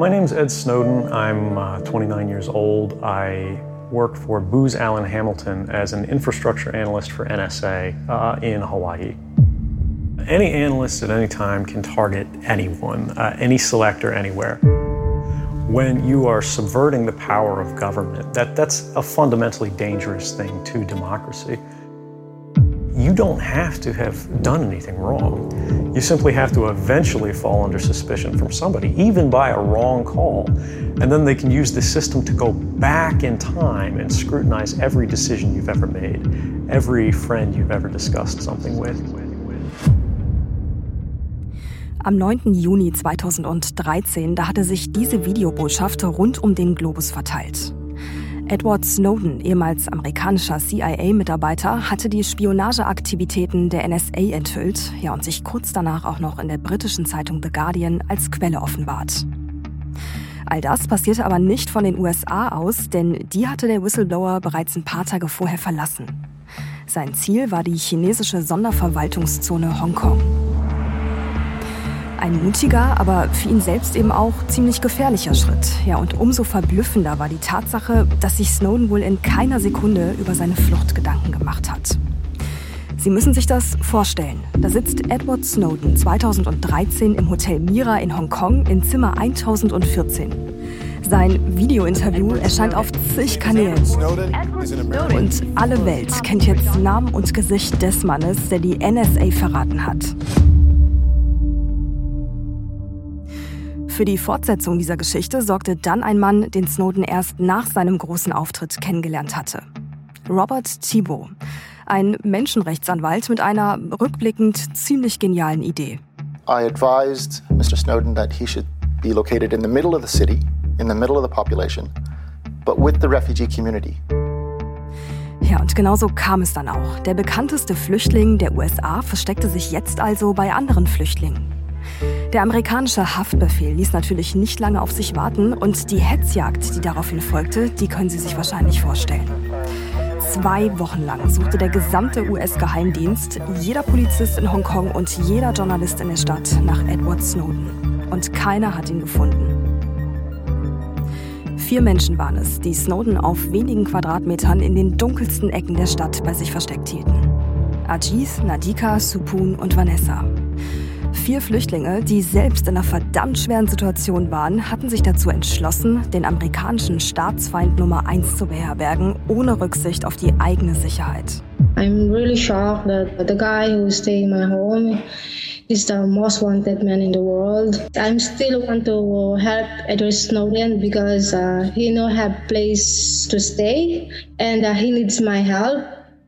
My name is Ed Snowden. I'm uh, 29 years old. I work for Booz Allen Hamilton as an infrastructure analyst for NSA uh, in Hawaii. Any analyst at any time can target anyone, uh, any selector anywhere. When you are subverting the power of government, that, that's a fundamentally dangerous thing to democracy. You don't have to have done anything wrong. You simply have to eventually fall under suspicion from somebody, even by a wrong call. And then they can use the system to go back in time and scrutinize every decision you've ever made, every friend you've ever discussed something with. Am 9. Juni 2013, da hatte sich diese Videobotschaft rund um den Globus verteilt. Edward Snowden, ehemals amerikanischer CIA-Mitarbeiter, hatte die Spionageaktivitäten der NSA enthüllt, ja und sich kurz danach auch noch in der britischen Zeitung The Guardian als Quelle offenbart. All das passierte aber nicht von den USA aus, denn die hatte der Whistleblower bereits ein paar Tage vorher verlassen. Sein Ziel war die chinesische Sonderverwaltungszone Hongkong. Ein mutiger, aber für ihn selbst eben auch ziemlich gefährlicher Schritt. Ja, und umso verblüffender war die Tatsache, dass sich Snowden wohl in keiner Sekunde über seine Flucht Gedanken gemacht hat. Sie müssen sich das vorstellen. Da sitzt Edward Snowden 2013 im Hotel Mira in Hongkong in Zimmer 1014. Sein Videointerview erscheint auf zig Kanälen. Und alle Welt kennt jetzt Namen und Gesicht des Mannes, der die NSA verraten hat. Für die Fortsetzung dieser Geschichte sorgte dann ein Mann, den Snowden erst nach seinem großen Auftritt kennengelernt hatte. Robert Thibault, ein Menschenrechtsanwalt mit einer rückblickend ziemlich genialen Idee. I advised Mr. Snowden that he should be located in the middle of the city, in the middle of the population, but with the refugee community. Ja, und genau so kam es dann auch. Der bekannteste Flüchtling der USA versteckte sich jetzt also bei anderen Flüchtlingen. Der amerikanische Haftbefehl ließ natürlich nicht lange auf sich warten und die Hetzjagd, die daraufhin folgte, die können Sie sich wahrscheinlich vorstellen. Zwei Wochen lang suchte der gesamte US-Geheimdienst, jeder Polizist in Hongkong und jeder Journalist in der Stadt nach Edward Snowden. Und keiner hat ihn gefunden. Vier Menschen waren es, die Snowden auf wenigen Quadratmetern in den dunkelsten Ecken der Stadt bei sich versteckt hielten. Ajit, Nadika, Supun und Vanessa. Vier Flüchtlinge, die selbst in einer verdammt schweren Situation waren, hatten sich dazu entschlossen, den amerikanischen Staatsfeind Nummer eins zu beherbergen, ohne Rücksicht auf die eigene Sicherheit. I'm really shocked that the guy who stayed in my home is the most wanted man in the world. I'm still want to help Edward Snowden because uh, he no have place to stay and uh, he needs my help.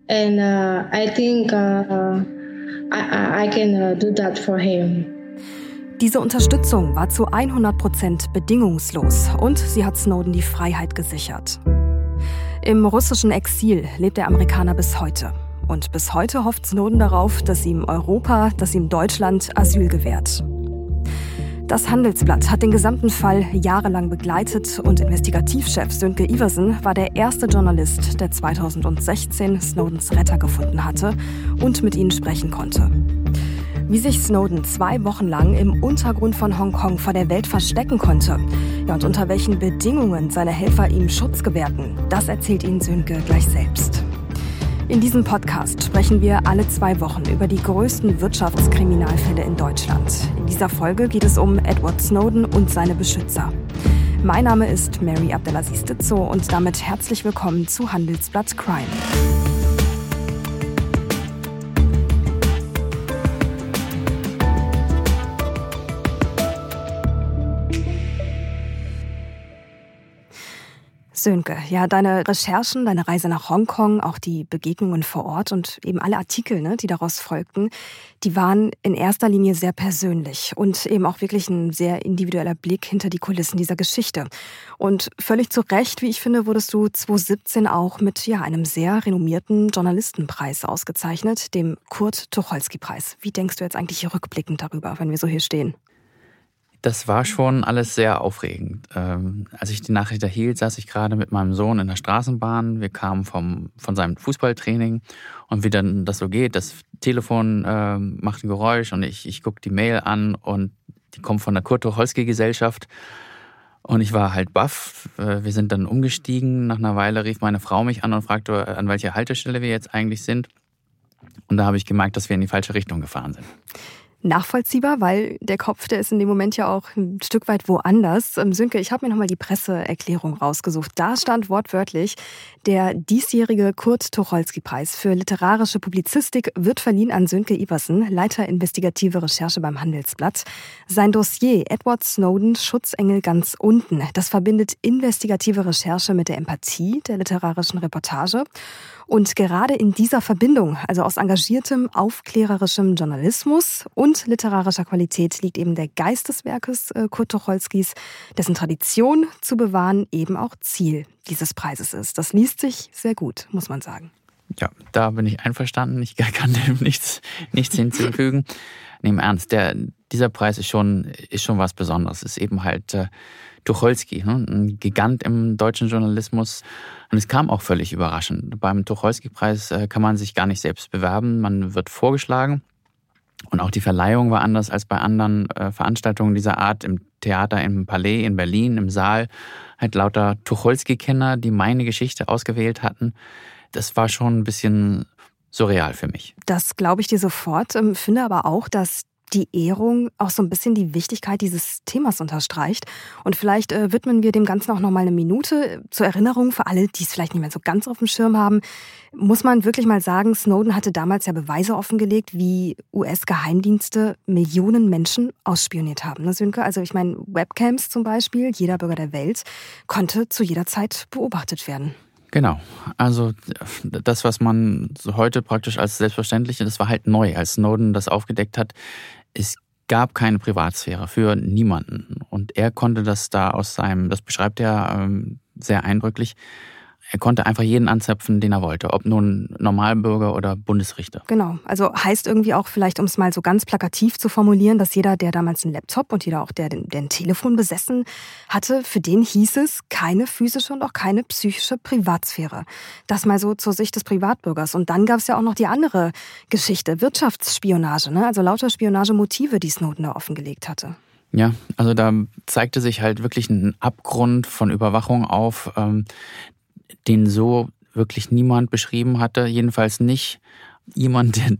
And uh, I think uh, I, I can uh, do that for him. Diese Unterstützung war zu 100 Prozent bedingungslos und sie hat Snowden die Freiheit gesichert. Im russischen Exil lebt der Amerikaner bis heute. Und bis heute hofft Snowden darauf, dass ihm Europa, dass ihm Deutschland Asyl gewährt. Das Handelsblatt hat den gesamten Fall jahrelang begleitet und Investigativchef Sönke Iversen war der erste Journalist, der 2016 Snowdens Retter gefunden hatte und mit ihnen sprechen konnte. Wie sich Snowden zwei Wochen lang im Untergrund von Hongkong vor der Welt verstecken konnte ja, und unter welchen Bedingungen seine Helfer ihm Schutz gewährten, das erzählt Ihnen Sönke gleich selbst. In diesem Podcast sprechen wir alle zwei Wochen über die größten Wirtschaftskriminalfälle in Deutschland. In dieser Folge geht es um Edward Snowden und seine Beschützer. Mein Name ist Mary Abdelaziz Ditzo und damit herzlich willkommen zu Handelsblatt Crime. Sönke, ja, deine Recherchen, deine Reise nach Hongkong, auch die Begegnungen vor Ort und eben alle Artikel, ne, die daraus folgten, die waren in erster Linie sehr persönlich und eben auch wirklich ein sehr individueller Blick hinter die Kulissen dieser Geschichte. Und völlig zu Recht, wie ich finde, wurdest du 2017 auch mit ja, einem sehr renommierten Journalistenpreis ausgezeichnet, dem Kurt-Tucholsky-Preis. Wie denkst du jetzt eigentlich rückblickend darüber, wenn wir so hier stehen? Das war schon alles sehr aufregend. Ähm, als ich die Nachricht erhielt, saß ich gerade mit meinem Sohn in der Straßenbahn. Wir kamen vom, von seinem Fußballtraining und wie dann das so geht, das Telefon äh, macht ein Geräusch und ich, ich gucke die Mail an und die kommt von der Kurt Tucholsky Gesellschaft. Und ich war halt baff. Äh, wir sind dann umgestiegen. Nach einer Weile rief meine Frau mich an und fragte, an welcher Haltestelle wir jetzt eigentlich sind. Und da habe ich gemerkt, dass wir in die falsche Richtung gefahren sind nachvollziehbar, weil der Kopf, der ist in dem Moment ja auch ein Stück weit woanders. Ähm, Sönke, ich habe mir nochmal die Presseerklärung rausgesucht. Da stand wortwörtlich, der diesjährige Kurt-Tucholsky-Preis für literarische Publizistik wird verliehen an Sönke Iversen, Leiter investigative Recherche beim Handelsblatt. Sein Dossier Edward Snowden, Schutzengel ganz unten, das verbindet investigative Recherche mit der Empathie der literarischen Reportage. Und gerade in dieser Verbindung, also aus engagiertem, aufklärerischem Journalismus und literarischer Qualität, liegt eben der Geist des Werkes äh, Kurt Tucholskys, dessen Tradition zu bewahren eben auch Ziel dieses Preises ist. Das liest sich sehr gut, muss man sagen. Ja, da bin ich einverstanden. Ich kann dem nichts, nichts hinzufügen. Im Ernst, der, dieser Preis ist schon, ist schon was Besonderes. Es ist eben halt äh, Tucholsky, ne? ein Gigant im deutschen Journalismus. Und es kam auch völlig überraschend. Beim Tucholsky-Preis äh, kann man sich gar nicht selbst bewerben. Man wird vorgeschlagen. Und auch die Verleihung war anders als bei anderen äh, Veranstaltungen dieser Art im Theater im Palais in Berlin, im Saal. Halt lauter Tucholsky-Kenner, die meine Geschichte ausgewählt hatten. Das war schon ein bisschen surreal für mich. Das glaube ich dir sofort. Ähm, finde aber auch, dass die Ehrung auch so ein bisschen die Wichtigkeit dieses Themas unterstreicht. Und vielleicht äh, widmen wir dem Ganzen auch noch mal eine Minute zur Erinnerung für alle, die es vielleicht nicht mehr so ganz auf dem Schirm haben. Muss man wirklich mal sagen, Snowden hatte damals ja Beweise offengelegt, wie US-Geheimdienste Millionen Menschen ausspioniert haben. Ne, Sönke? Also ich meine, Webcams zum Beispiel, jeder Bürger der Welt konnte zu jeder Zeit beobachtet werden. Genau. Also das, was man heute praktisch als selbstverständlich, das war halt neu, als Snowden das aufgedeckt hat. Es gab keine Privatsphäre für niemanden. Und er konnte das da aus seinem, das beschreibt er ähm, sehr eindrücklich, er konnte einfach jeden anzapfen, den er wollte, ob nun Normalbürger oder Bundesrichter. Genau, also heißt irgendwie auch vielleicht, um es mal so ganz plakativ zu formulieren, dass jeder, der damals einen Laptop und jeder auch, der, der ein Telefon besessen hatte, für den hieß es keine physische und auch keine psychische Privatsphäre. Das mal so zur Sicht des Privatbürgers. Und dann gab es ja auch noch die andere Geschichte, Wirtschaftsspionage, ne? also lauter Spionagemotive, die Snowden da offengelegt hatte. Ja, also da zeigte sich halt wirklich ein Abgrund von Überwachung auf, ähm, den so wirklich niemand beschrieben hatte, jedenfalls nicht jemand, der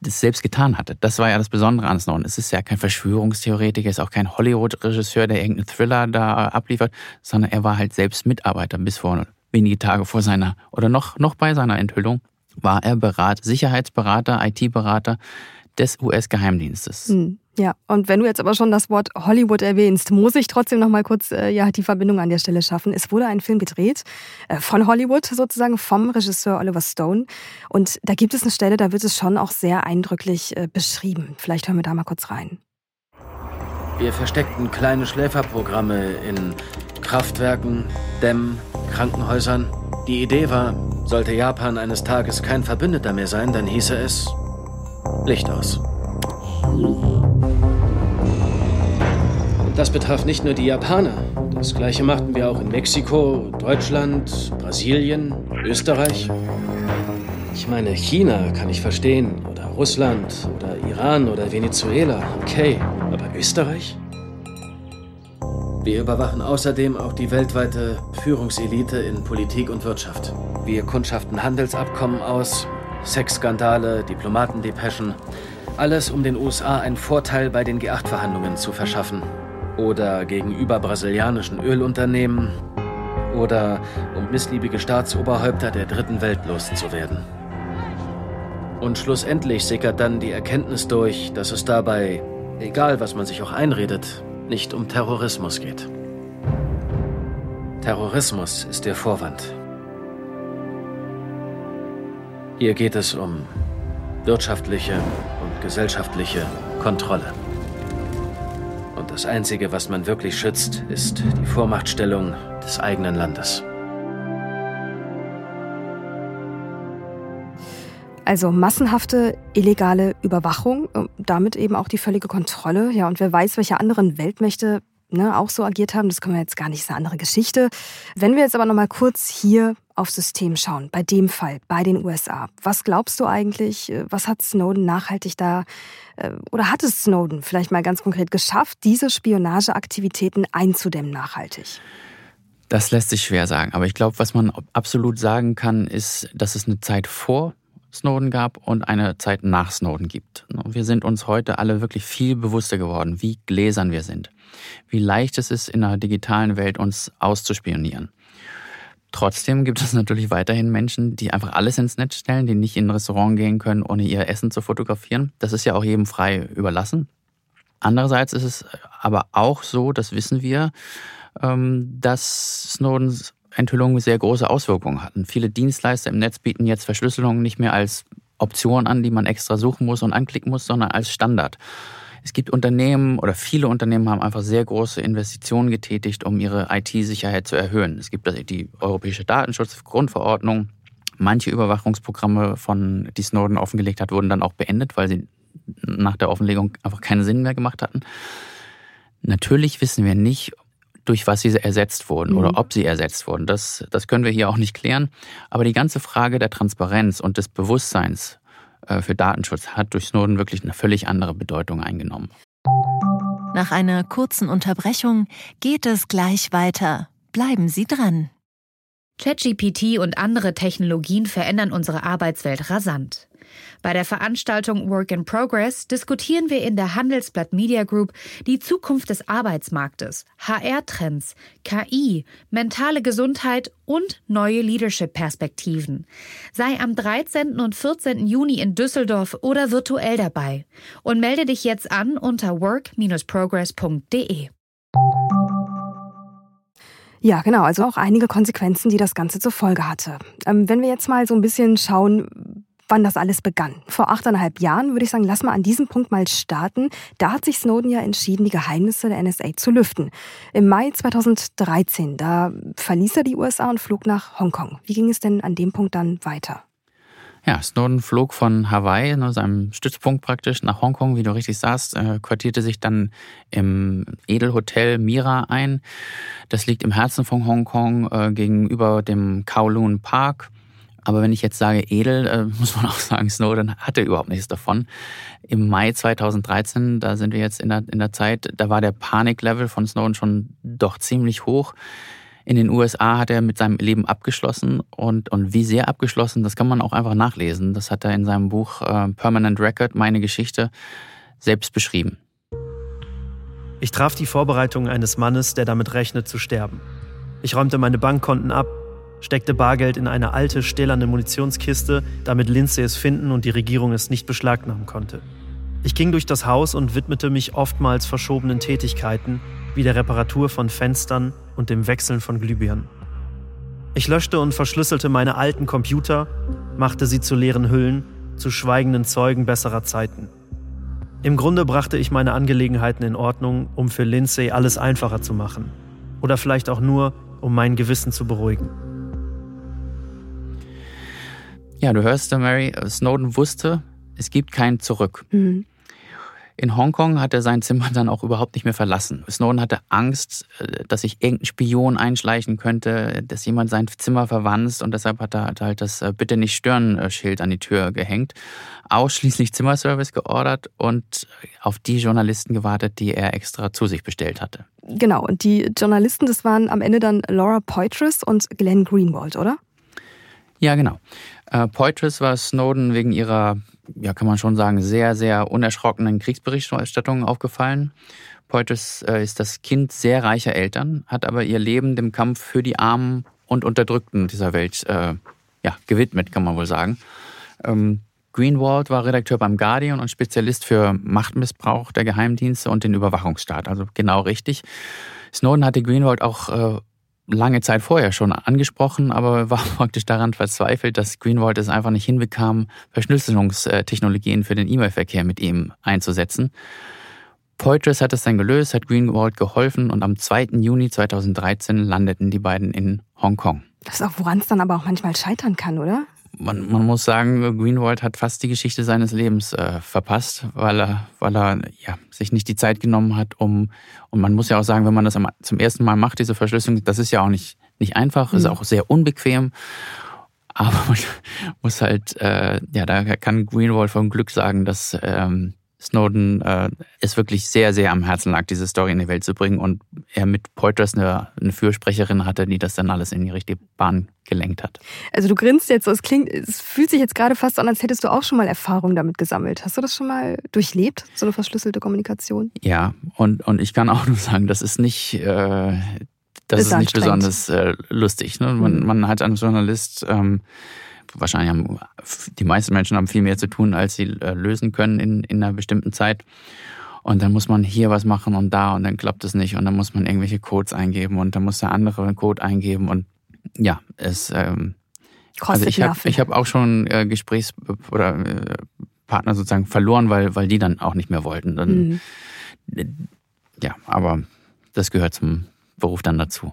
das selbst getan hatte. Das war ja das Besondere an Snowden. Es ist ja kein Verschwörungstheoretiker, es ist auch kein Hollywood-Regisseur, der irgendeinen Thriller da abliefert, sondern er war halt selbst Mitarbeiter bis vor wenige Tage vor seiner oder noch, noch bei seiner Enthüllung war er Berat, Sicherheitsberater, IT-Berater des US-Geheimdienstes. Hm. Ja, und wenn du jetzt aber schon das Wort Hollywood erwähnst, muss ich trotzdem noch mal kurz äh, ja, die Verbindung an der Stelle schaffen. Es wurde ein Film gedreht äh, von Hollywood sozusagen, vom Regisseur Oliver Stone. Und da gibt es eine Stelle, da wird es schon auch sehr eindrücklich äh, beschrieben. Vielleicht hören wir da mal kurz rein. Wir versteckten kleine Schläferprogramme in Kraftwerken, Dämmen, Krankenhäusern. Die Idee war, sollte Japan eines Tages kein Verbündeter mehr sein, dann hieße es Licht aus. Das betraf nicht nur die Japaner. Das gleiche machten wir auch in Mexiko, Deutschland, Brasilien, Österreich. Ich meine, China kann ich verstehen. Oder Russland oder Iran oder Venezuela. Okay. Aber Österreich? Wir überwachen außerdem auch die weltweite Führungselite in Politik und Wirtschaft. Wir kundschaften Handelsabkommen aus, Sexskandale, Diplomatendepeschen. Alles, um den USA einen Vorteil bei den G8-Verhandlungen zu verschaffen oder gegenüber brasilianischen Ölunternehmen oder um missliebige Staatsoberhäupter der dritten Welt loszuwerden. Und schlussendlich sickert dann die Erkenntnis durch, dass es dabei, egal was man sich auch einredet, nicht um Terrorismus geht. Terrorismus ist der Vorwand. Hier geht es um wirtschaftliche gesellschaftliche Kontrolle. Das Einzige, was man wirklich schützt, ist die Vormachtstellung des eigenen Landes. Also massenhafte illegale Überwachung, damit eben auch die völlige Kontrolle. Ja, und wer weiß, welche anderen Weltmächte ne, auch so agiert haben, das können wir jetzt gar nicht, ist eine andere Geschichte. Wenn wir jetzt aber nochmal kurz hier aufs System schauen, bei dem Fall, bei den USA, was glaubst du eigentlich, äh, was hat Snowden nachhaltig da, äh, oder hat es Snowden vielleicht mal ganz konkret geschafft, diese Spionageaktivitäten einzudämmen nachhaltig? Das lässt sich schwer sagen. Aber ich glaube, was man absolut sagen kann, ist, dass es eine Zeit vor Snowden gab und eine Zeit nach Snowden gibt. Wir sind uns heute alle wirklich viel bewusster geworden, wie gläsern wir sind, wie leicht es ist, in einer digitalen Welt uns auszuspionieren. Trotzdem gibt es natürlich weiterhin Menschen, die einfach alles ins Netz stellen, die nicht in ein Restaurant gehen können, ohne ihr Essen zu fotografieren. Das ist ja auch jedem frei überlassen. Andererseits ist es aber auch so, das wissen wir, ähm, dass Snowdens Enthüllungen sehr große Auswirkungen hatten. Viele Dienstleister im Netz bieten jetzt Verschlüsselung nicht mehr als Option an, die man extra suchen muss und anklicken muss, sondern als Standard. Es gibt Unternehmen oder viele Unternehmen haben einfach sehr große Investitionen getätigt, um ihre IT-Sicherheit zu erhöhen. Es gibt die Europäische Datenschutzgrundverordnung. Manche Überwachungsprogramme, von die Snowden offengelegt hat, wurden dann auch beendet, weil sie nach der Offenlegung einfach keinen Sinn mehr gemacht hatten. Natürlich wissen wir nicht, durch was sie ersetzt wurden mhm. oder ob sie ersetzt wurden. Das, das können wir hier auch nicht klären. Aber die ganze Frage der Transparenz und des Bewusstseins für Datenschutz hat durch Snowden wirklich eine völlig andere Bedeutung eingenommen. Nach einer kurzen Unterbrechung geht es gleich weiter. Bleiben Sie dran. ChatGPT und andere Technologien verändern unsere Arbeitswelt rasant. Bei der Veranstaltung Work in Progress diskutieren wir in der Handelsblatt Media Group die Zukunft des Arbeitsmarktes, HR-Trends, KI, mentale Gesundheit und neue Leadership-Perspektiven. Sei am 13. und 14. Juni in Düsseldorf oder virtuell dabei und melde dich jetzt an unter work-progress.de. Ja, genau. Also auch einige Konsequenzen, die das Ganze zur Folge hatte. Ähm, wenn wir jetzt mal so ein bisschen schauen, wann das alles begann. Vor achteinhalb Jahren würde ich sagen, lass mal an diesem Punkt mal starten. Da hat sich Snowden ja entschieden, die Geheimnisse der NSA zu lüften. Im Mai 2013, da verließ er die USA und flog nach Hongkong. Wie ging es denn an dem Punkt dann weiter? Ja, Snowden flog von Hawaii, ne, seinem Stützpunkt praktisch, nach Hongkong, wie du richtig sagst, äh, quartierte sich dann im Edelhotel Mira ein. Das liegt im Herzen von Hongkong äh, gegenüber dem Kowloon Park. Aber wenn ich jetzt sage edel, äh, muss man auch sagen, Snowden hatte überhaupt nichts davon. Im Mai 2013, da sind wir jetzt in der, in der Zeit, da war der Paniklevel von Snowden schon doch ziemlich hoch. In den USA hat er mit seinem Leben abgeschlossen und, und wie sehr abgeschlossen, das kann man auch einfach nachlesen. Das hat er in seinem Buch äh, Permanent Record, meine Geschichte, selbst beschrieben. Ich traf die Vorbereitungen eines Mannes, der damit rechnet zu sterben. Ich räumte meine Bankkonten ab, steckte Bargeld in eine alte, stählerne Munitionskiste, damit Lindsay es finden und die Regierung es nicht beschlagnahmen konnte. Ich ging durch das Haus und widmete mich oftmals verschobenen Tätigkeiten, wie der Reparatur von Fenstern und dem Wechseln von Glühbirnen. Ich löschte und verschlüsselte meine alten Computer, machte sie zu leeren Hüllen, zu schweigenden Zeugen besserer Zeiten. Im Grunde brachte ich meine Angelegenheiten in Ordnung, um für Lindsay alles einfacher zu machen. Oder vielleicht auch nur, um mein Gewissen zu beruhigen. Ja, du hörst, Mary, Snowden wusste, es gibt kein Zurück. Mhm. In Hongkong hat er sein Zimmer dann auch überhaupt nicht mehr verlassen. Snowden hatte Angst, äh, dass sich irgendein Spion einschleichen könnte, dass jemand sein Zimmer verwanzt und deshalb hat er halt das äh, Bitte nicht stören Schild an die Tür gehängt, ausschließlich Zimmerservice geordert und auf die Journalisten gewartet, die er extra zu sich bestellt hatte. Genau, und die Journalisten, das waren am Ende dann Laura Poitras und Glenn Greenwald, oder? Ja, genau. Äh, Poitras war Snowden wegen ihrer, ja, kann man schon sagen, sehr, sehr unerschrockenen Kriegsberichterstattung aufgefallen. Poitras äh, ist das Kind sehr reicher Eltern, hat aber ihr Leben dem Kampf für die Armen und Unterdrückten dieser Welt äh, ja, gewidmet, kann man wohl sagen. Ähm, Greenwald war Redakteur beim Guardian und Spezialist für Machtmissbrauch der Geheimdienste und den Überwachungsstaat. Also genau richtig. Snowden hatte Greenwald auch äh, lange Zeit vorher schon angesprochen, aber war praktisch daran verzweifelt, dass Greenwald es einfach nicht hinbekam, Verschlüsselungstechnologien für den E-Mail-Verkehr mit ihm einzusetzen. Poitras hat es dann gelöst, hat Greenwald geholfen und am 2. Juni 2013 landeten die beiden in Hongkong. Das ist auch, woran es dann aber auch manchmal scheitern kann, oder? Man, man muss sagen, Greenwald hat fast die Geschichte seines Lebens äh, verpasst, weil er, weil er ja, sich nicht die Zeit genommen hat, um, und man muss ja auch sagen, wenn man das zum ersten Mal macht, diese Verschlüsselung, das ist ja auch nicht nicht einfach, mhm. ist auch sehr unbequem. Aber man muss halt, äh, ja, da kann Greenwald vom Glück sagen, dass ähm, Snowden äh, es wirklich sehr, sehr am Herzen lag, diese Story in die Welt zu bringen und er mit Poitras eine, eine Fürsprecherin hatte, die das dann alles in die richtige Bahn gelenkt hat. Also du grinst jetzt so, es klingt, es fühlt sich jetzt gerade fast an, als hättest du auch schon mal Erfahrung damit gesammelt. Hast du das schon mal durchlebt, so eine verschlüsselte Kommunikation? Ja, und, und ich kann auch nur sagen, das ist nicht, äh, das ist, ist nicht besonders äh, lustig. Ne? Man, mhm. man hat als Journalist ähm, wahrscheinlich haben die meisten Menschen haben viel mehr zu tun, als sie äh, lösen können in, in einer bestimmten Zeit. Und dann muss man hier was machen und da und dann klappt es nicht und dann muss man irgendwelche Codes eingeben und dann muss der andere einen Code eingeben und ja, es ähm, also ich habe ich hab auch schon äh, Gesprächs- oder äh, Partner sozusagen verloren, weil, weil die dann auch nicht mehr wollten. Dann, mhm. Ja, aber das gehört zum Beruf dann dazu.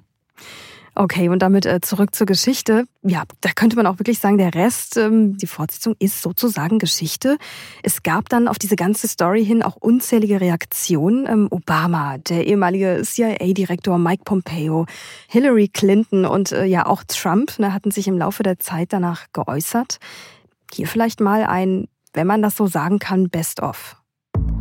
Okay, und damit äh, zurück zur Geschichte. Ja, da könnte man auch wirklich sagen, der Rest, ähm, die Fortsetzung ist sozusagen Geschichte. Es gab dann auf diese ganze Story hin auch unzählige Reaktionen. Ähm, Obama, der ehemalige CIA-Direktor Mike Pompeo, Hillary Clinton und äh, ja auch Trump ne, hatten sich im Laufe der Zeit danach geäußert. Hier vielleicht mal ein, wenn man das so sagen kann, Best-of.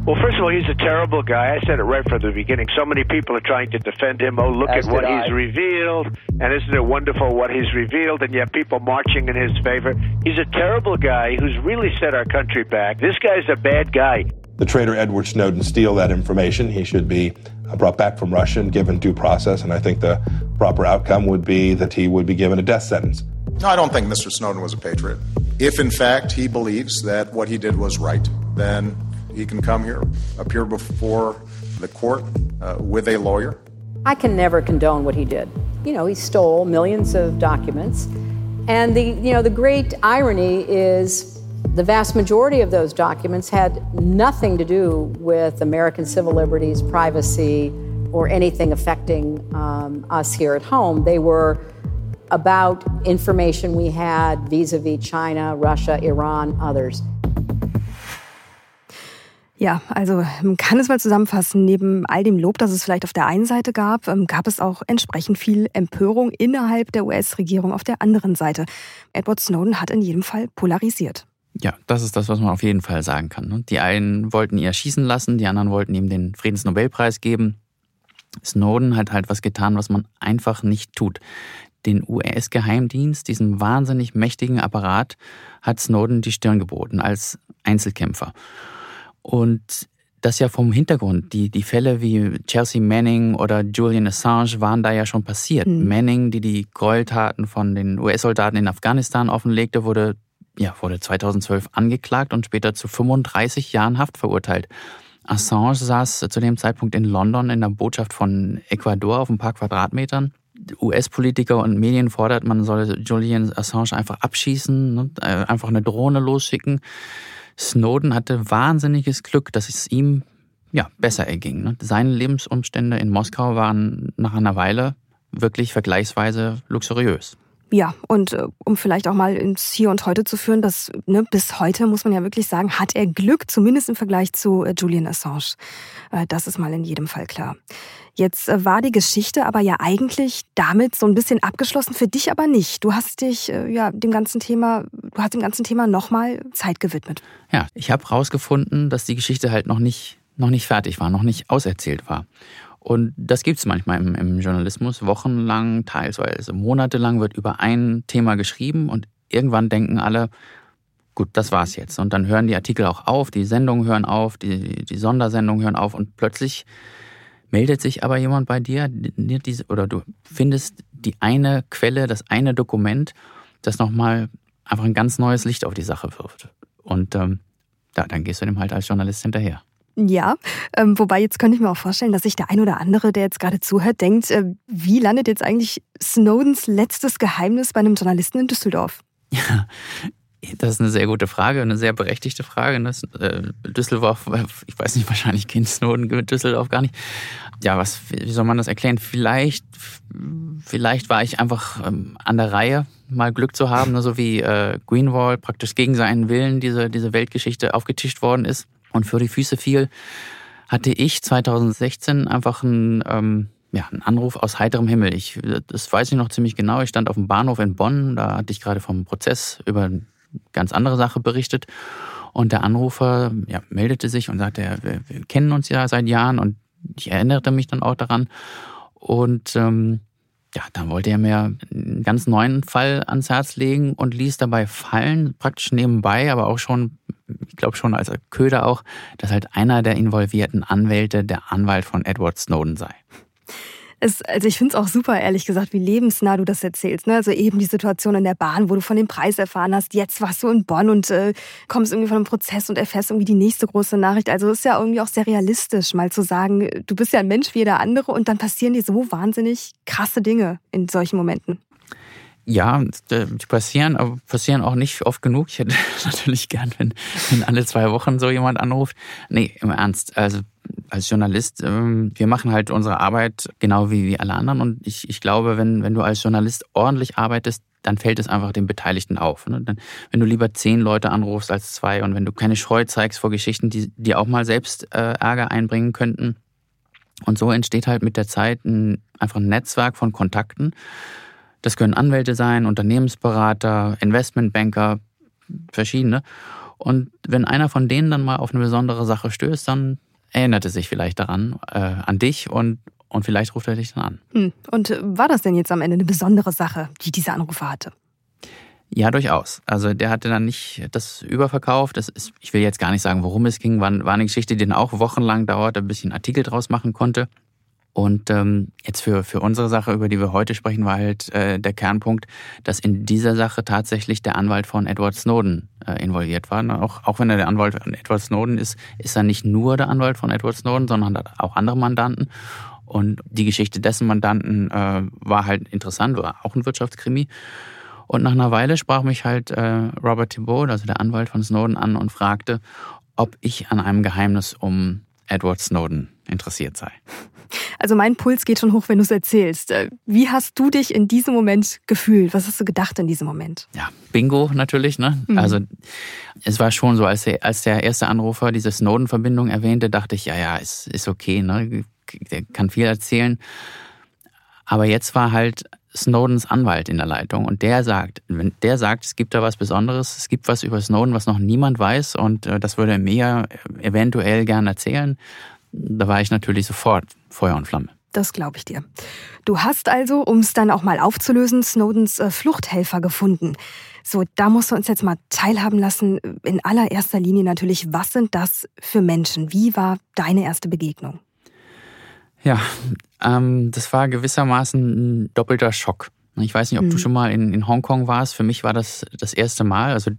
Well, first of all, he's a terrible guy. I said it right from the beginning. So many people are trying to defend him. Oh, look As at what he's revealed. And isn't it wonderful what he's revealed? And yet people marching in his favor. He's a terrible guy who's really set our country back. This guy's a bad guy. The traitor Edward Snowden steal that information. He should be uh, brought back from Russia and given due process. And I think the proper outcome would be that he would be given a death sentence. No, I don't think Mr. Snowden was a patriot. If, in fact, he believes that what he did was right, then he can come here, appear before the court uh, with a lawyer. I can never condone what he did. You know, he stole millions of documents. And the, you know, the great irony is the vast majority of those documents had nothing to do with American civil liberties, privacy, or anything affecting um, us here at home. They were about information we had vis a vis China, Russia, Iran, others. Ja, also man kann es mal zusammenfassen. Neben all dem Lob, das es vielleicht auf der einen Seite gab, ähm, gab es auch entsprechend viel Empörung innerhalb der US-Regierung auf der anderen Seite. Edward Snowden hat in jedem Fall polarisiert. Ja, das ist das, was man auf jeden Fall sagen kann. Ne? Die einen wollten ihn erschießen lassen, die anderen wollten ihm den Friedensnobelpreis geben. Snowden hat halt was getan, was man einfach nicht tut. Den US-Geheimdienst, diesem wahnsinnig mächtigen Apparat, hat Snowden die Stirn geboten als Einzelkämpfer. Und das ja vom Hintergrund. Die, die Fälle wie Chelsea Manning oder Julian Assange waren da ja schon passiert. Mhm. Manning, die die Gräueltaten von den US-Soldaten in Afghanistan offenlegte, wurde, ja, wurde 2012 angeklagt und später zu 35 Jahren Haft verurteilt. Assange saß zu dem Zeitpunkt in London in der Botschaft von Ecuador auf ein paar Quadratmetern. US-Politiker und Medien fordert, man solle Julian Assange einfach abschießen, ne, äh, einfach eine Drohne losschicken. Snowden hatte wahnsinniges Glück, dass es ihm ja, besser erging. Ne? Seine Lebensumstände in Moskau waren nach einer Weile wirklich vergleichsweise luxuriös. Ja, und äh, um vielleicht auch mal ins Hier und Heute zu führen, dass ne, bis heute muss man ja wirklich sagen, hat er Glück, zumindest im Vergleich zu äh, Julian Assange. Äh, das ist mal in jedem Fall klar. Jetzt äh, war die Geschichte aber ja eigentlich damit so ein bisschen abgeschlossen, für dich aber nicht. Du hast dich äh, ja dem ganzen Thema, du hast dem ganzen Thema nochmal Zeit gewidmet. Ja, ich habe herausgefunden, dass die Geschichte halt noch nicht, noch nicht fertig war, noch nicht auserzählt war. Und das gibt es manchmal im, im, Journalismus. Wochenlang, teilweise monatelang wird über ein Thema geschrieben und irgendwann denken alle, gut, das war's jetzt. Und dann hören die Artikel auch auf, die Sendungen hören auf, die, die Sondersendungen hören auf und plötzlich meldet sich aber jemand bei dir oder du findest die eine Quelle, das eine Dokument, das nochmal einfach ein ganz neues Licht auf die Sache wirft. Und ähm, da, dann gehst du dem halt als Journalist hinterher. Ja, ähm, wobei jetzt könnte ich mir auch vorstellen, dass sich der ein oder andere, der jetzt gerade zuhört, denkt, äh, wie landet jetzt eigentlich Snowdens letztes Geheimnis bei einem Journalisten in Düsseldorf? Ja, das ist eine sehr gute Frage, eine sehr berechtigte Frage. Das, äh, Düsseldorf, ich weiß nicht, wahrscheinlich kennt Snowden Düsseldorf gar nicht. Ja, was, wie soll man das erklären? Vielleicht, vielleicht war ich einfach ähm, an der Reihe, mal Glück zu haben, so wie äh, Greenwall praktisch gegen seinen Willen diese, diese Weltgeschichte aufgetischt worden ist und für die Füße fiel, hatte ich 2016 einfach ein, ähm, ja, ein Anruf aus heiterem Himmel. Ich, das weiß ich noch ziemlich genau. Ich stand auf dem Bahnhof in Bonn, da hatte ich gerade vom Prozess über eine ganz andere Sache berichtet. Und der Anrufer ja, meldete sich und sagte, wir, wir, kennen uns ja seit Jahren und ich erinnerte mich dann auch daran. Und ähm, ja, dann wollte er mir einen ganz neuen Fall ans Herz legen und ließ dabei fallen, praktisch nebenbei, aber auch schon, ich glaube schon als Köder auch, dass halt einer der involvierten Anwälte der Anwalt von Edward Snowden sei. Es, also ich finde es auch super, ehrlich gesagt, wie lebensnah du das erzählst. Ne? Also eben die Situation in der Bahn, wo du von dem Preis erfahren hast. Jetzt warst du in Bonn und äh, kommst irgendwie von einem Prozess und erfährst irgendwie die nächste große Nachricht. Also es ist ja irgendwie auch sehr realistisch, mal zu sagen, du bist ja ein Mensch wie jeder andere und dann passieren dir so wahnsinnig krasse Dinge in solchen Momenten. Ja, die passieren, aber passieren auch nicht oft genug. Ich hätte natürlich gern, wenn, wenn alle zwei Wochen so jemand anruft. Nee, im Ernst. Also als Journalist, ähm, wir machen halt unsere Arbeit genau wie, wie alle anderen. Und ich, ich glaube, wenn, wenn du als Journalist ordentlich arbeitest, dann fällt es einfach den Beteiligten auf. Ne? Wenn du lieber zehn Leute anrufst als zwei und wenn du keine Scheu zeigst vor Geschichten, die, die auch mal selbst äh, Ärger einbringen könnten. Und so entsteht halt mit der Zeit ein, einfach ein Netzwerk von Kontakten. Das können Anwälte sein, Unternehmensberater, Investmentbanker, verschiedene. Und wenn einer von denen dann mal auf eine besondere Sache stößt, dann erinnerte sich vielleicht daran, äh, an dich und, und vielleicht ruft er dich dann an. Hm. Und war das denn jetzt am Ende eine besondere Sache, die dieser Anrufer hatte? Ja, durchaus. Also der hatte dann nicht das überverkauft. Das ist, ich will jetzt gar nicht sagen, worum es ging. War, war eine Geschichte, die dann auch wochenlang dauerte, ein bisschen Artikel draus machen konnte. Und ähm, jetzt für, für unsere Sache, über die wir heute sprechen, war halt äh, der Kernpunkt, dass in dieser Sache tatsächlich der Anwalt von Edward Snowden äh, involviert war. Auch, auch wenn er der Anwalt von Edward Snowden ist, ist er nicht nur der Anwalt von Edward Snowden, sondern hat auch andere Mandanten. Und die Geschichte dessen Mandanten äh, war halt interessant, war auch ein Wirtschaftskrimi. Und nach einer Weile sprach mich halt äh, Robert Thibault, also der Anwalt von Snowden, an und fragte, ob ich an einem Geheimnis um Edward Snowden interessiert sei. Also mein Puls geht schon hoch, wenn du es erzählst. Äh, wie hast du dich in diesem Moment gefühlt? Was hast du gedacht in diesem Moment? Ja, Bingo natürlich. Ne? Mhm. Also es war schon so, als der, als der erste Anrufer diese Snowden-Verbindung erwähnte, dachte ich, ja, ja, ist, ist okay. Ne? Der kann viel erzählen. Aber jetzt war halt Snowdens Anwalt in der Leitung und der sagt, wenn der sagt, es gibt da was Besonderes, es gibt was über Snowden, was noch niemand weiß und äh, das würde er mir eventuell gern erzählen, da war ich natürlich sofort Feuer und Flamme. Das glaube ich dir. Du hast also, um es dann auch mal aufzulösen, Snowdens äh, Fluchthelfer gefunden. So, da musst du uns jetzt mal teilhaben lassen. In allererster Linie natürlich, was sind das für Menschen? Wie war deine erste Begegnung? Ja, ähm, das war gewissermaßen ein doppelter Schock. Ich weiß nicht, ob mhm. du schon mal in, in Hongkong warst. Für mich war das das erste Mal. Also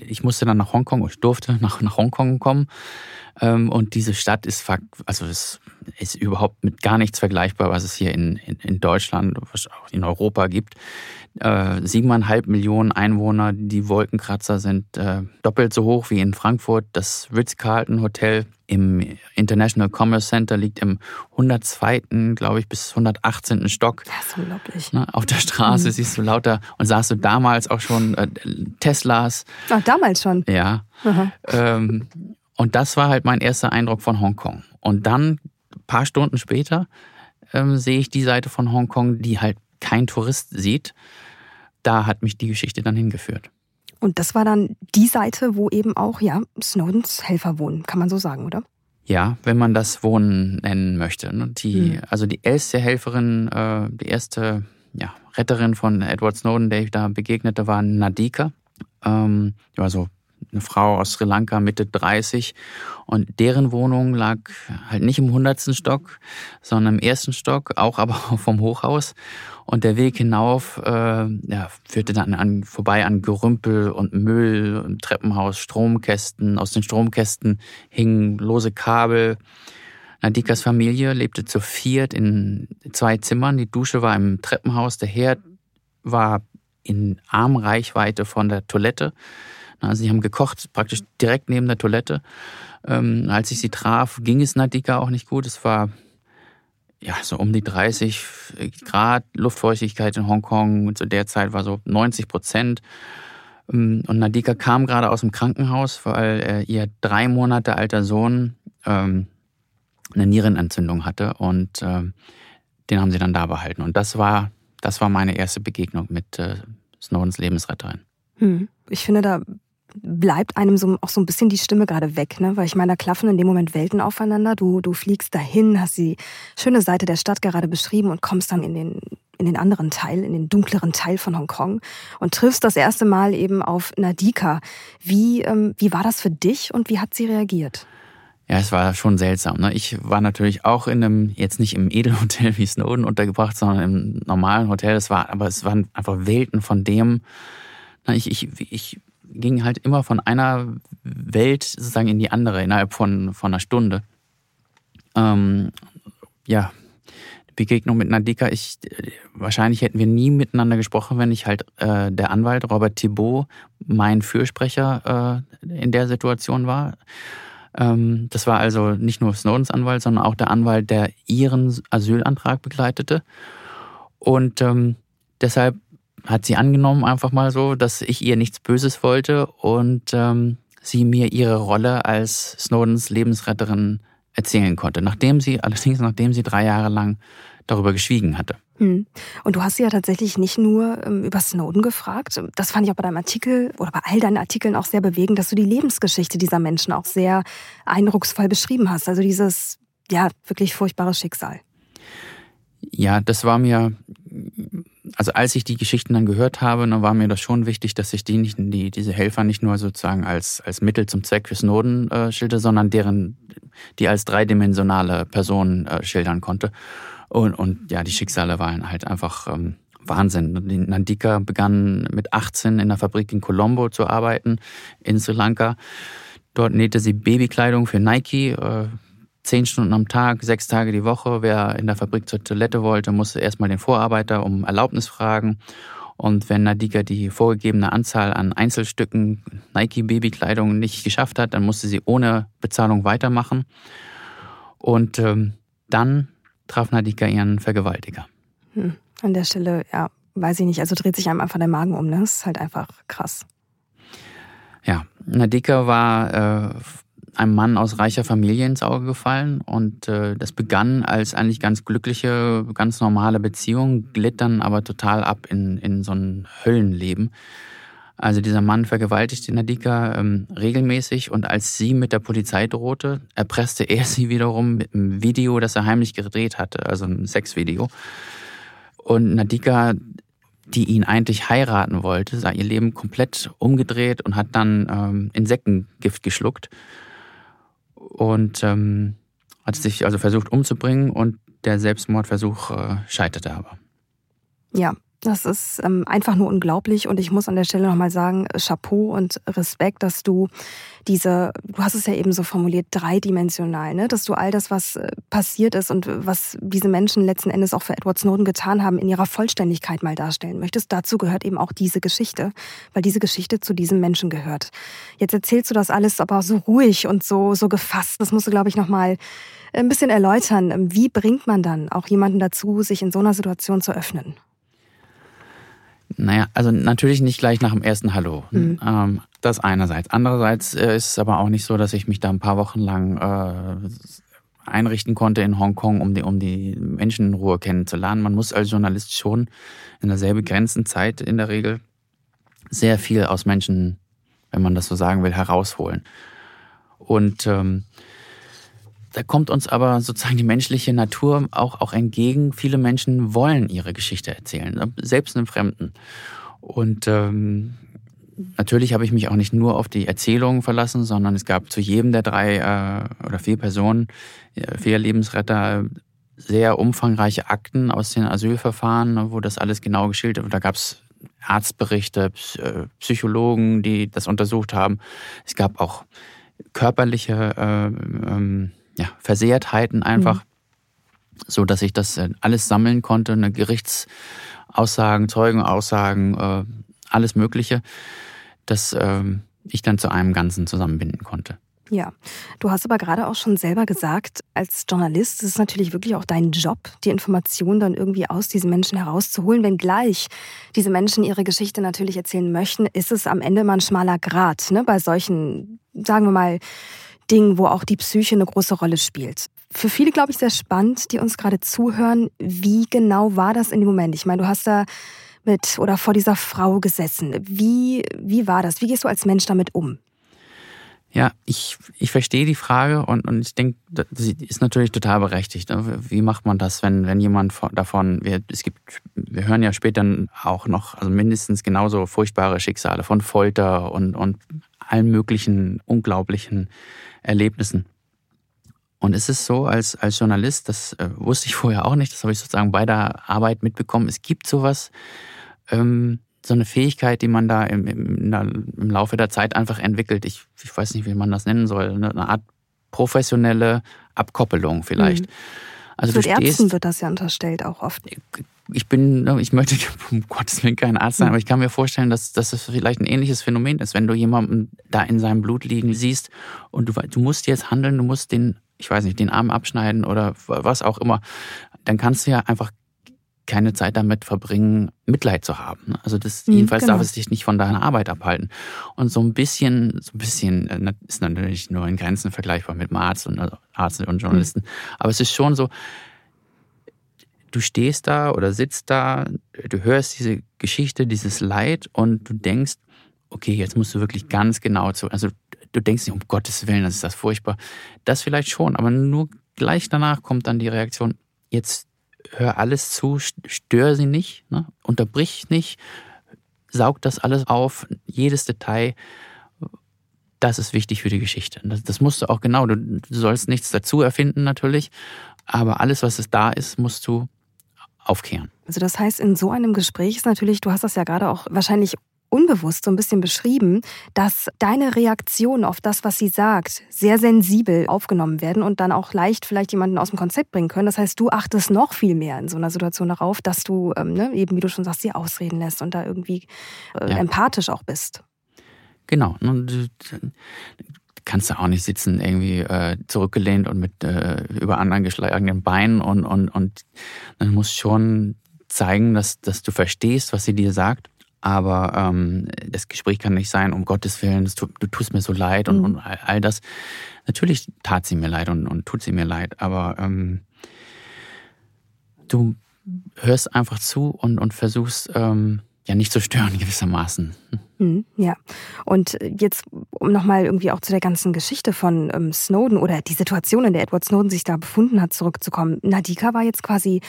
ich musste dann nach Hongkong, ich durfte nach, nach Hongkong kommen. Ähm, und diese Stadt ist, also es ist überhaupt mit gar nichts vergleichbar, was es hier in, in, in Deutschland, was auch in Europa gibt. Äh, siebeneinhalb Millionen Einwohner, die Wolkenkratzer sind äh, doppelt so hoch wie in Frankfurt. Das Ritz-Carlton Hotel im International Commerce Center liegt im 102. glaube ich bis 118. Stock. Das ist unglaublich. Ne, auf der Straße mhm. siehst du lauter und sahst du damals auch schon äh, Teslas. Ach, damals schon. Ja. Ähm, und das war halt mein erster Eindruck von Hongkong. Und dann, ein paar Stunden später, ähm, sehe ich die Seite von Hongkong, die halt kein Tourist sieht. Da hat mich die Geschichte dann hingeführt. Und das war dann die Seite, wo eben auch ja Snowdens Helfer wohnen, kann man so sagen, oder? Ja, wenn man das Wohnen nennen möchte. Ne? Die, mhm. Also die erste Helferin, äh, die erste ja, Retterin von Edward Snowden, der ich da begegnete, war Nadika. Ähm, die war so eine Frau aus Sri Lanka, Mitte 30. Und deren Wohnung lag halt nicht im hundertsten Stock, sondern im ersten Stock, auch aber vom Hochhaus. Und der Weg hinauf äh, ja, führte dann an, vorbei an Gerümpel und Müll im Treppenhaus, Stromkästen. Aus den Stromkästen hingen lose Kabel. Nadikas Familie lebte zu viert in zwei Zimmern. Die Dusche war im Treppenhaus, der Herd war in Armreichweite von der Toilette. Also sie haben gekocht, praktisch direkt neben der Toilette. Ähm, als ich sie traf, ging es Nadika auch nicht gut. Es war ja so um die 30 Grad Luftfeuchtigkeit in Hongkong. Zu der Zeit war so 90 Prozent. Ähm, und Nadika kam gerade aus dem Krankenhaus, weil äh, ihr drei Monate alter Sohn ähm, eine Nierenentzündung hatte und ähm, den haben sie dann da behalten. Und das war, das war meine erste Begegnung mit äh, Snowdens Lebensretterin. Hm. Ich finde, da bleibt einem so, auch so ein bisschen die Stimme gerade weg, ne? Weil ich meine, da klaffen in dem Moment Welten aufeinander. Du, du fliegst dahin, hast die schöne Seite der Stadt gerade beschrieben und kommst dann in den, in den anderen Teil, in den dunkleren Teil von Hongkong und triffst das erste Mal eben auf Nadika. Wie, ähm, wie war das für dich und wie hat sie reagiert? Ja, es war schon seltsam. Ne? Ich war natürlich auch in einem, jetzt nicht im Edelhotel wie Snowden untergebracht, sondern im normalen Hotel. Es war, aber es waren einfach Welten von dem. Ich, ich, ich ging halt immer von einer Welt sozusagen in die andere innerhalb von, von einer Stunde. Ähm, ja, Begegnung mit Nadika, ich, wahrscheinlich hätten wir nie miteinander gesprochen, wenn ich halt äh, der Anwalt Robert Thibault, mein Fürsprecher äh, in der Situation war. Ähm, das war also nicht nur Snowdens Anwalt, sondern auch der Anwalt, der ihren Asylantrag begleitete. Und ähm, deshalb hat sie angenommen, einfach mal so, dass ich ihr nichts Böses wollte und ähm, sie mir ihre Rolle als Snowdens Lebensretterin erzählen konnte. Nachdem sie, allerdings nachdem sie drei Jahre lang darüber geschwiegen hatte. Hm. Und du hast sie ja tatsächlich nicht nur ähm, über Snowden gefragt. Das fand ich auch bei deinem Artikel oder bei all deinen Artikeln auch sehr bewegend, dass du die Lebensgeschichte dieser Menschen auch sehr eindrucksvoll beschrieben hast. Also dieses, ja, wirklich furchtbare Schicksal. Ja, das war mir also als ich die Geschichten dann gehört habe, dann war mir das schon wichtig, dass ich die nicht, die, diese Helfer nicht nur sozusagen als, als Mittel zum Zweck für Snowden äh, schildere, sondern deren, die als dreidimensionale Personen äh, schildern konnte. Und, und ja, die Schicksale waren halt einfach ähm, Wahnsinn. Nandika begann mit 18 in der Fabrik in Colombo zu arbeiten, in Sri Lanka. Dort nähte sie Babykleidung für Nike. Äh, zehn Stunden am Tag, sechs Tage die Woche. Wer in der Fabrik zur Toilette wollte, musste erstmal den Vorarbeiter um Erlaubnis fragen. Und wenn Nadika die vorgegebene Anzahl an Einzelstücken Nike-Babykleidung nicht geschafft hat, dann musste sie ohne Bezahlung weitermachen. Und ähm, dann traf Nadika ihren Vergewaltiger. Hm. An der Stelle, ja, weiß ich nicht. Also dreht sich einem einfach der Magen um. Ne? Das ist halt einfach krass. Ja, Nadika war äh, einem Mann aus reicher Familie ins Auge gefallen und äh, das begann als eigentlich ganz glückliche, ganz normale Beziehung, glitt dann aber total ab in, in so ein Höllenleben. Also dieser Mann vergewaltigte Nadika ähm, regelmäßig und als sie mit der Polizei drohte, erpresste er sie wiederum mit einem Video, das er heimlich gedreht hatte, also ein Sexvideo. Und Nadika, die ihn eigentlich heiraten wollte, sah ihr Leben komplett umgedreht und hat dann ähm, Insektengift geschluckt und ähm, hat sich also versucht umzubringen und der Selbstmordversuch äh, scheiterte aber. Ja, das ist ähm, einfach nur unglaublich und ich muss an der Stelle nochmal sagen, Chapeau und Respekt, dass du diese, du hast es ja eben so formuliert, dreidimensional, ne? dass du all das, was äh, passiert ist und was diese Menschen letzten Endes auch für Edward Snowden getan haben, in ihrer Vollständigkeit mal darstellen möchtest. Dazu gehört eben auch diese Geschichte, weil diese Geschichte zu diesem Menschen gehört. Jetzt erzählst du das alles aber so ruhig und so, so gefasst. Das musst du, glaube ich, nochmal ein bisschen erläutern. Wie bringt man dann auch jemanden dazu, sich in so einer Situation zu öffnen? Naja, also natürlich nicht gleich nach dem ersten Hallo. Mhm. Ähm, das einerseits. Andererseits äh, ist es aber auch nicht so, dass ich mich da ein paar Wochen lang äh, einrichten konnte in Hongkong, um die, um die Menschen in Ruhe kennenzulernen. Man muss als Journalist schon in sehr begrenzten Zeit in der Regel sehr viel aus Menschen, wenn man das so sagen will, herausholen. Und ähm, da kommt uns aber sozusagen die menschliche Natur auch, auch entgegen. Viele Menschen wollen ihre Geschichte erzählen, selbst einem Fremden. Und ähm, natürlich habe ich mich auch nicht nur auf die Erzählungen verlassen, sondern es gab zu jedem der drei äh, oder vier Personen, äh, vier Lebensretter, sehr umfangreiche Akten aus den Asylverfahren, wo das alles genau geschildert wird. Da gab es Arztberichte, äh, Psychologen, die das untersucht haben. Es gab auch körperliche äh, ähm, ja, Versehrtheiten einfach, mhm. so dass ich das äh, alles sammeln konnte, eine Gerichtsaussagen, Zeugenaussagen, äh, alles Mögliche, dass äh, ich dann zu einem Ganzen zusammenbinden konnte. Ja, du hast aber gerade auch schon selber gesagt, als Journalist ist es natürlich wirklich auch dein Job, die Informationen dann irgendwie aus diesen Menschen herauszuholen. Wenngleich diese Menschen ihre Geschichte natürlich erzählen möchten, ist es am Ende immer ein schmaler Grat ne? bei solchen, sagen wir mal, Ding, wo auch die Psyche eine große Rolle spielt. Für viele, glaube ich, sehr spannend, die uns gerade zuhören. Wie genau war das in dem Moment? Ich meine, du hast da mit oder vor dieser Frau gesessen. Wie, wie war das? Wie gehst du als Mensch damit um? Ja, ich, ich verstehe die Frage und, und ich denke, sie ist natürlich total berechtigt. Ne? Wie macht man das, wenn, wenn jemand davon, wir, es gibt, wir hören ja später auch noch, also mindestens genauso furchtbare Schicksale von Folter und, und allen möglichen unglaublichen Erlebnissen. Und es ist so, als, als Journalist, das äh, wusste ich vorher auch nicht, das habe ich sozusagen bei der Arbeit mitbekommen, es gibt sowas, ähm, so eine Fähigkeit, die man da im, im, im Laufe der Zeit einfach entwickelt. Ich, ich weiß nicht, wie man das nennen soll. Eine Art professionelle Abkoppelung vielleicht. Mhm. Also Mit Ärzten wird das ja unterstellt auch oft. Ich bin, ich möchte um Gottes Willen kein Arzt sein, mhm. aber ich kann mir vorstellen, dass, dass es vielleicht ein ähnliches Phänomen ist, wenn du jemanden da in seinem Blut liegen siehst und du, du musst jetzt handeln, du musst den, ich weiß nicht, den Arm abschneiden oder was auch immer, dann kannst du ja einfach keine Zeit damit verbringen, Mitleid zu haben. Also das mhm, jedenfalls genau. darf es dich nicht von deiner Arbeit abhalten. Und so ein bisschen, so ein bisschen äh, ist natürlich nur in Grenzen vergleichbar mit dem Arzt und also Arzt und Journalisten. Mhm. Aber es ist schon so, du stehst da oder sitzt da, du hörst diese Geschichte, dieses Leid und du denkst, okay, jetzt musst du wirklich ganz genau zu, also du denkst nicht, um Gottes Willen, das ist das furchtbar. Das vielleicht schon, aber nur gleich danach kommt dann die Reaktion, jetzt hör alles zu, stör sie nicht, ne? unterbrich nicht, saug das alles auf, jedes Detail. Das ist wichtig für die Geschichte. Das, das musst du auch genau, du, sollst nichts dazu erfinden natürlich, aber alles, was es da ist, musst du aufkehren. Also das heißt, in so einem Gespräch ist natürlich, du hast das ja gerade auch wahrscheinlich unbewusst so ein bisschen beschrieben, dass deine Reaktionen auf das, was sie sagt, sehr sensibel aufgenommen werden und dann auch leicht vielleicht jemanden aus dem Konzept bringen können. Das heißt, du achtest noch viel mehr in so einer Situation darauf, dass du ähm, ne, eben, wie du schon sagst, sie ausreden lässt und da irgendwie äh, ja. empathisch auch bist. Genau. Du kannst du auch nicht sitzen, irgendwie äh, zurückgelehnt und mit äh, über anderen geschlagenen Beinen und, und, und dann musst schon zeigen, dass, dass du verstehst, was sie dir sagt aber ähm, das Gespräch kann nicht sein, um Gottes Willen, tut, du tust mir so leid und, mhm. und all, all, das. Natürlich tat sie mir leid und, und tut sie mir leid, aber ähm, du hörst einfach zu und, und versuchst ähm, ja nicht zu stören gewissermaßen. Mhm, ja, und jetzt um nochmal irgendwie auch zu der ganzen Geschichte von ähm, Snowden oder die Situation, in der Edward Snowden sich da befunden hat, zurückzukommen. Nadika war jetzt quasi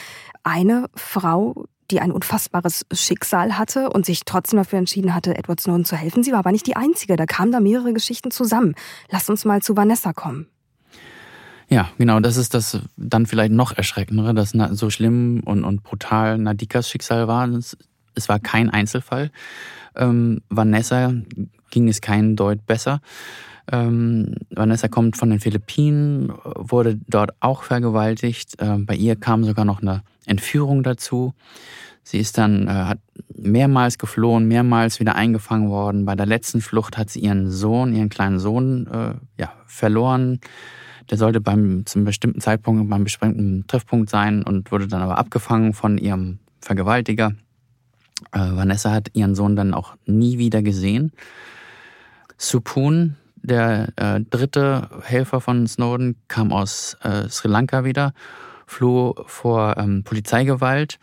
eine Frau, die ein unfassbares Schicksal hatte und sich trotzdem dafür entschieden hatte, Edward Snowden zu helfen. Sie war aber nicht die Einzige. Da kamen da mehrere Geschichten zusammen. Lass uns mal zu Vanessa kommen. Ja, genau, das ist das dann vielleicht noch erschreckendere, dass so schlimm und, und brutal Nadikas Schicksal war. Es, es war kein Einzelfall. Ähm, Vanessa ging es keinen Deut besser. Ähm, Vanessa kommt von den Philippinen, wurde dort auch vergewaltigt. Ähm, bei ihr kam sogar noch eine Entführung dazu. Sie ist dann, äh, hat mehrmals geflohen, mehrmals wieder eingefangen worden. Bei der letzten Flucht hat sie ihren Sohn, ihren kleinen Sohn, äh, ja, verloren. Der sollte beim, zum bestimmten Zeitpunkt beim bestimmten Treffpunkt sein und wurde dann aber abgefangen von ihrem Vergewaltiger. Äh, Vanessa hat ihren Sohn dann auch nie wieder gesehen. Supun, der äh, dritte Helfer von Snowden, kam aus äh, Sri Lanka wieder floh vor ähm, Polizeigewalt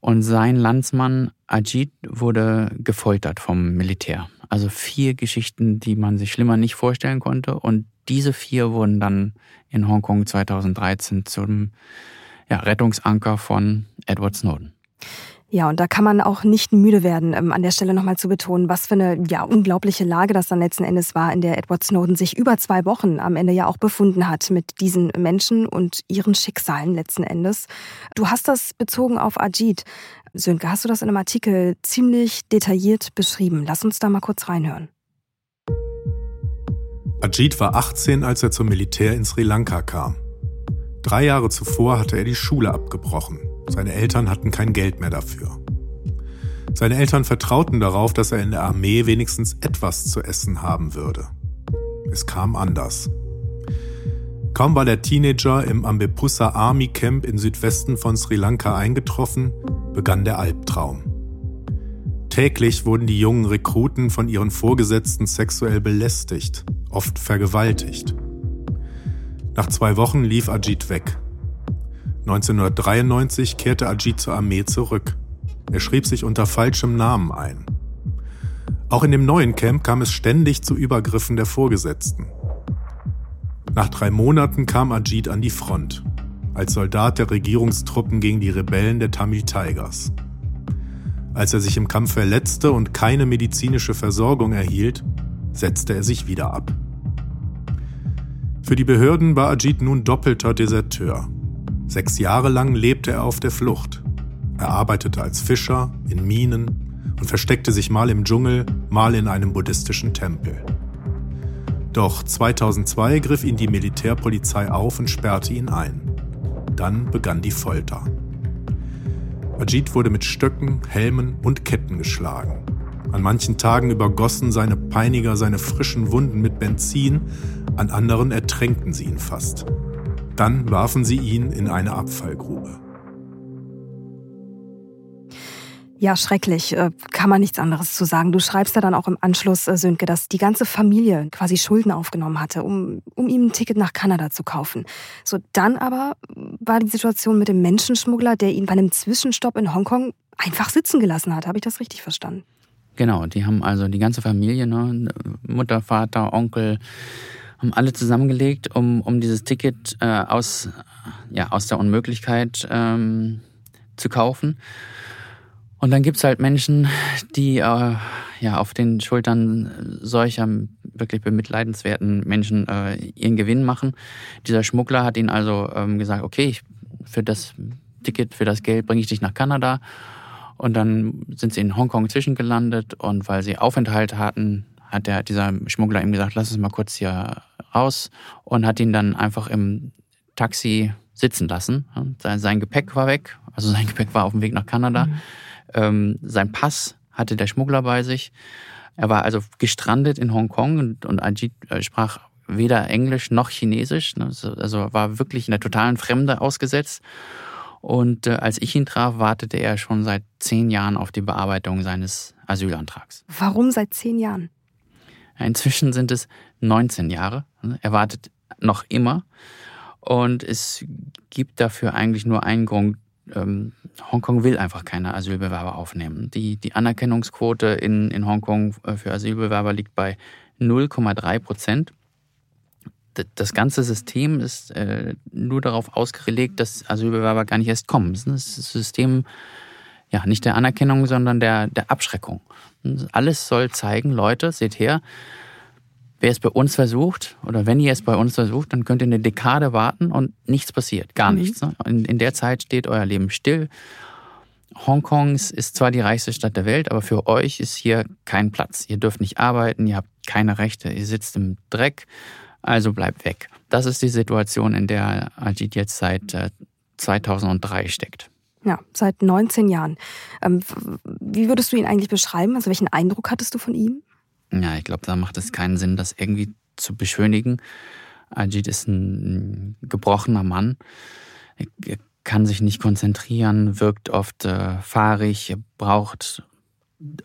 und sein Landsmann Ajit wurde gefoltert vom Militär. Also vier Geschichten, die man sich schlimmer nicht vorstellen konnte. Und diese vier wurden dann in Hongkong 2013 zum ja, Rettungsanker von Edward Snowden. Ja, und da kann man auch nicht müde werden, ähm, an der Stelle nochmal zu betonen, was für eine ja, unglaubliche Lage das dann letzten Endes war, in der Edward Snowden sich über zwei Wochen am Ende ja auch befunden hat mit diesen Menschen und ihren Schicksalen letzten Endes. Du hast das bezogen auf Ajit. Sönke, hast du das in einem Artikel ziemlich detailliert beschrieben? Lass uns da mal kurz reinhören. Ajit war 18, als er zum Militär in Sri Lanka kam. Drei Jahre zuvor hatte er die Schule abgebrochen. Seine Eltern hatten kein Geld mehr dafür. Seine Eltern vertrauten darauf, dass er in der Armee wenigstens etwas zu essen haben würde. Es kam anders. Kaum war der Teenager im Ambepussa Army Camp im Südwesten von Sri Lanka eingetroffen, begann der Albtraum. Täglich wurden die jungen Rekruten von ihren Vorgesetzten sexuell belästigt, oft vergewaltigt. Nach zwei Wochen lief Ajit weg. 1993 kehrte Ajit zur Armee zurück. Er schrieb sich unter falschem Namen ein. Auch in dem neuen Camp kam es ständig zu Übergriffen der Vorgesetzten. Nach drei Monaten kam Ajit an die Front, als Soldat der Regierungstruppen gegen die Rebellen der Tamil Tigers. Als er sich im Kampf verletzte und keine medizinische Versorgung erhielt, setzte er sich wieder ab. Für die Behörden war Ajit nun doppelter Deserteur. Sechs Jahre lang lebte er auf der Flucht. Er arbeitete als Fischer, in Minen und versteckte sich mal im Dschungel, mal in einem buddhistischen Tempel. Doch 2002 griff ihn die Militärpolizei auf und sperrte ihn ein. Dann begann die Folter. Ajit wurde mit Stöcken, Helmen und Ketten geschlagen. An manchen Tagen übergossen seine Peiniger seine frischen Wunden mit Benzin, an anderen ertränkten sie ihn fast. Dann warfen sie ihn in eine Abfallgrube. Ja, schrecklich. Äh, kann man nichts anderes zu sagen. Du schreibst ja dann auch im Anschluss, äh, Sönke, dass die ganze Familie quasi Schulden aufgenommen hatte, um, um ihm ein Ticket nach Kanada zu kaufen. So, dann aber war die Situation mit dem Menschenschmuggler, der ihn bei einem Zwischenstopp in Hongkong einfach sitzen gelassen hat. Habe ich das richtig verstanden? Genau, die haben also die ganze Familie, ne, Mutter, Vater, Onkel, haben alle zusammengelegt, um, um dieses Ticket äh, aus, ja, aus der Unmöglichkeit ähm, zu kaufen. Und dann gibt's halt Menschen, die äh, ja auf den Schultern solcher wirklich bemitleidenswerten Menschen äh, ihren Gewinn machen. Dieser Schmuggler hat ihnen also ähm, gesagt, okay, ich, für das Ticket, für das Geld bringe ich dich nach Kanada. Und dann sind sie in Hongkong zwischengelandet und weil sie Aufenthalt hatten, hat der, dieser Schmuggler ihm gesagt, lass uns mal kurz hier raus und hat ihn dann einfach im Taxi sitzen lassen. Sein, sein Gepäck war weg, also sein Gepäck war auf dem Weg nach Kanada. Mhm. Ähm, sein Pass hatte der Schmuggler bei sich. Er war also gestrandet in Hongkong und, und Ajit äh, sprach weder Englisch noch Chinesisch. Ne? Also war wirklich in der totalen Fremde ausgesetzt. Und äh, als ich ihn traf, wartete er schon seit zehn Jahren auf die Bearbeitung seines Asylantrags. Warum seit zehn Jahren? Inzwischen sind es 19 Jahre. Er wartet noch immer. Und es gibt dafür eigentlich nur einen Grund, ähm, Hongkong will einfach keine Asylbewerber aufnehmen. Die, die Anerkennungsquote in, in Hongkong äh, für Asylbewerber liegt bei 0,3 Prozent. Das ganze System ist äh, nur darauf ausgelegt, dass Asylbewerber gar nicht erst kommen. Das ist ein System ja nicht der Anerkennung, sondern der, der Abschreckung. Alles soll zeigen, Leute, seht her, wer es bei uns versucht oder wenn ihr es bei uns versucht, dann könnt ihr eine Dekade warten und nichts passiert, gar mhm. nichts. Ne? In, in der Zeit steht euer Leben still. Hongkong ist zwar die reichste Stadt der Welt, aber für euch ist hier kein Platz. Ihr dürft nicht arbeiten, ihr habt keine Rechte, ihr sitzt im Dreck, also bleibt weg. Das ist die Situation, in der Ajit jetzt seit 2003 äh, steckt. Ja, seit 19 Jahren. Ähm, wie würdest du ihn eigentlich beschreiben? Also welchen Eindruck hattest du von ihm? Ja, ich glaube, da macht es keinen Sinn, das irgendwie zu beschönigen. Ajit ist ein gebrochener Mann. Er kann sich nicht konzentrieren, wirkt oft äh, fahrig, braucht,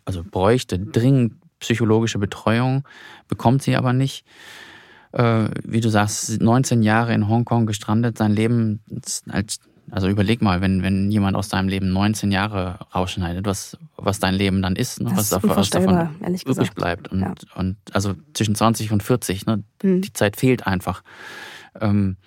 also bräuchte dringend psychologische Betreuung, bekommt sie aber nicht. Äh, wie du sagst, 19 Jahre in Hongkong gestrandet, sein Leben als also überleg mal, wenn, wenn jemand aus deinem Leben 19 Jahre rausschneidet, was, was dein Leben dann ist, ne? was, davon, was davon übrig bleibt. Und, ja. und also zwischen 20 und 40, ne? Mhm. die Zeit fehlt einfach. Ähm,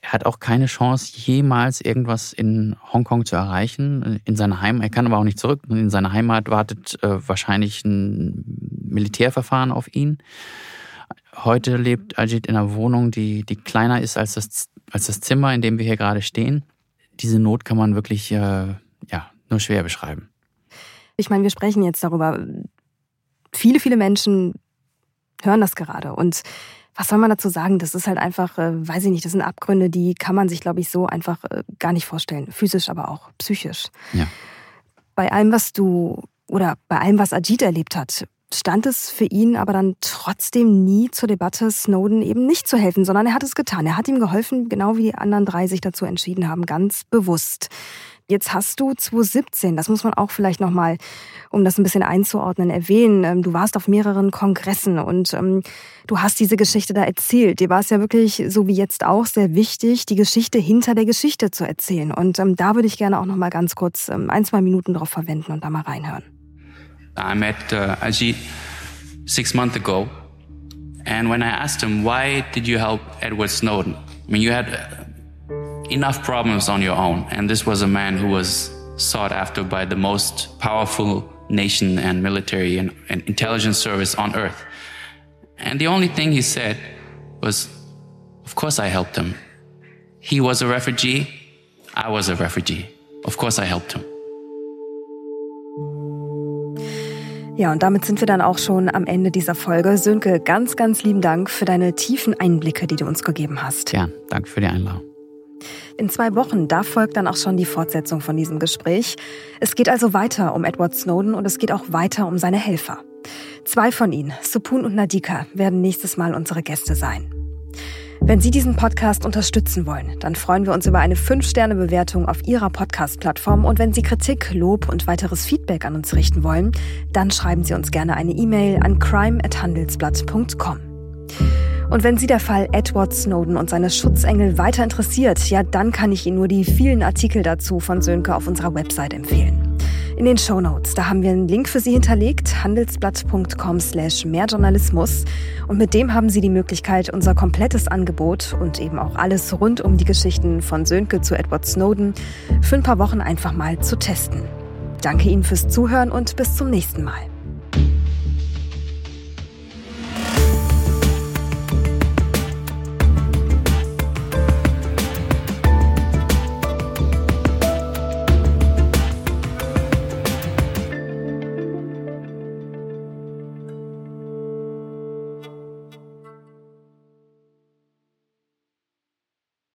er hat auch keine Chance, jemals irgendwas in Hongkong zu erreichen, in seiner Heimat. Er kann aber auch nicht zurück. In seiner Heimat wartet äh, wahrscheinlich ein Militärverfahren auf ihn. Heute lebt Ajit in einer Wohnung, die, die kleiner ist als das, als das Zimmer, in dem wir hier gerade stehen diese Not kann man wirklich äh, ja, nur schwer beschreiben. Ich meine, wir sprechen jetzt darüber. Viele, viele Menschen hören das gerade. Und was soll man dazu sagen? Das ist halt einfach, äh, weiß ich nicht, das sind Abgründe, die kann man sich, glaube ich, so einfach äh, gar nicht vorstellen. Physisch, aber auch psychisch. Ja. Bei allem, was du oder bei allem, was Ajit erlebt hat, stand es für ihn aber dann trotzdem nie zur Debatte, Snowden eben nicht zu helfen, sondern er hat es getan. Er hat ihm geholfen, genau wie die anderen drei sich dazu entschieden haben, ganz bewusst. Jetzt hast du 2017, das muss man auch vielleicht nochmal, um das ein bisschen einzuordnen, erwähnen. Ähm, du warst auf mehreren Kongressen und ähm, du hast diese Geschichte da erzählt. Dir war es ja wirklich, so wie jetzt auch, sehr wichtig, die Geschichte hinter der Geschichte zu erzählen. Und ähm, da würde ich gerne auch nochmal ganz kurz ähm, ein, zwei Minuten drauf verwenden und da mal reinhören. I met uh, Ajit six months ago. And when I asked him, why did you help Edward Snowden? I mean, you had enough problems on your own. And this was a man who was sought after by the most powerful nation and military and, and intelligence service on earth. And the only thing he said was, Of course I helped him. He was a refugee. I was a refugee. Of course I helped him. Ja, und damit sind wir dann auch schon am Ende dieser Folge. Sönke, ganz, ganz lieben Dank für deine tiefen Einblicke, die du uns gegeben hast. Ja, danke für die Einladung. In zwei Wochen, da folgt dann auch schon die Fortsetzung von diesem Gespräch. Es geht also weiter um Edward Snowden und es geht auch weiter um seine Helfer. Zwei von ihnen, Supun und Nadika, werden nächstes Mal unsere Gäste sein. Wenn Sie diesen Podcast unterstützen wollen, dann freuen wir uns über eine 5-Sterne-Bewertung auf Ihrer Podcast-Plattform. Und wenn Sie Kritik, Lob und weiteres Feedback an uns richten wollen, dann schreiben Sie uns gerne eine E-Mail an crime.handelsblatt.com. Und wenn Sie der Fall Edward Snowden und seine Schutzengel weiter interessiert, ja, dann kann ich Ihnen nur die vielen Artikel dazu von Sönke auf unserer Website empfehlen. In den Show Notes, da haben wir einen Link für Sie hinterlegt, handelsblatt.com slash mehrjournalismus. Und mit dem haben Sie die Möglichkeit, unser komplettes Angebot und eben auch alles rund um die Geschichten von Sönke zu Edward Snowden für ein paar Wochen einfach mal zu testen. Danke Ihnen fürs Zuhören und bis zum nächsten Mal.